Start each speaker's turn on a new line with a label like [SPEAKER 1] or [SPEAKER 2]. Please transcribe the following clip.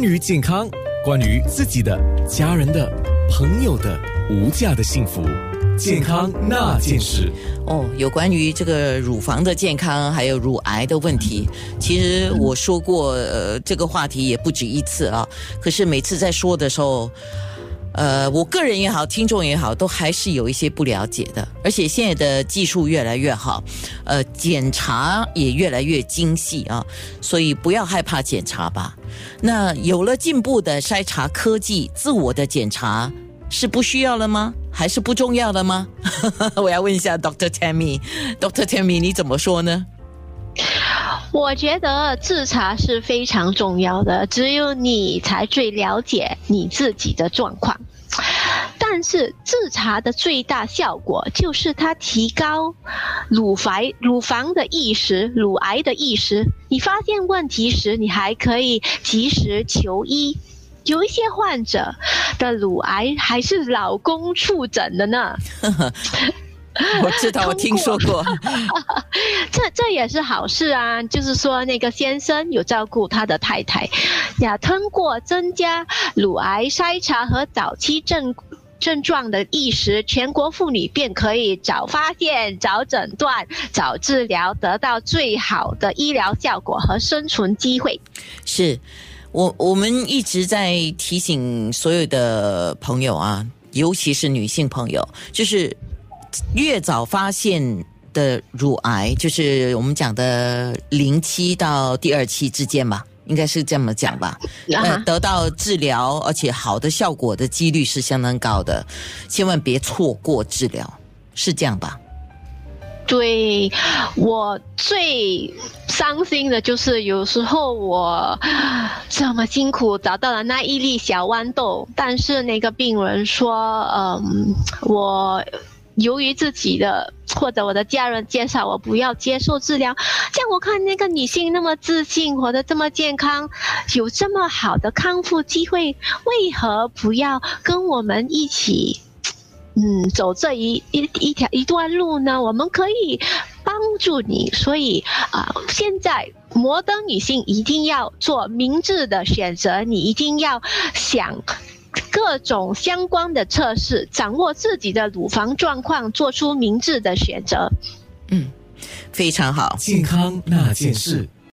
[SPEAKER 1] 关于健康，关于自己的、家人的、朋友的无价的幸福，健康那件事。
[SPEAKER 2] 哦，有关于这个乳房的健康，还有乳癌的问题，其实我说过，呃，这个话题也不止一次啊。可是每次在说的时候，呃，我个人也好，听众也好，都还是有一些不了解的。而且现在的技术越来越好，呃，检查也越来越精细啊，所以不要害怕检查吧。那有了进步的筛查科技，自我的检查是不需要了吗？还是不重要的吗？我要问一下 Doctor Tammy，Doctor Tammy，你怎么说呢？
[SPEAKER 3] 我觉得自查是非常重要的，只有你才最了解你自己的状况。但是自查的最大效果就是它提高乳房乳房的意识、乳癌的意识。你发现问题时，你还可以及时求医。有一些患者的乳癌还是老公触诊的呢。
[SPEAKER 2] 我知道，我听说过。
[SPEAKER 3] 这这也是好事啊，就是说那个先生有照顾他的太太，呀，通过增加乳癌筛查和早期症症状的意识，全国妇女便可以早发现、早诊断、早治疗，得到最好的医疗效果和生存机会。
[SPEAKER 2] 是我我们一直在提醒所有的朋友啊，尤其是女性朋友，就是。越早发现的乳癌，就是我们讲的零期到第二期之间吧，应该是这么讲吧。呃，得到治疗而且好的效果的几率是相当高的，千万别错过治疗，是这样吧？
[SPEAKER 3] 对我最伤心的就是有时候我这么辛苦找到了那一粒小豌豆，但是那个病人说，嗯，我。由于自己的或者我的家人介绍我不要接受治疗，像我看那个女性那么自信，活得这么健康，有这么好的康复机会，为何不要跟我们一起，嗯，走这一一一条一段路呢？我们可以帮助你，所以啊，现在摩登女性一定要做明智的选择，你一定要想。各种相关的测试，掌握自己的乳房状况，做出明智的选择。
[SPEAKER 2] 嗯，非常好。
[SPEAKER 1] 健康那件事。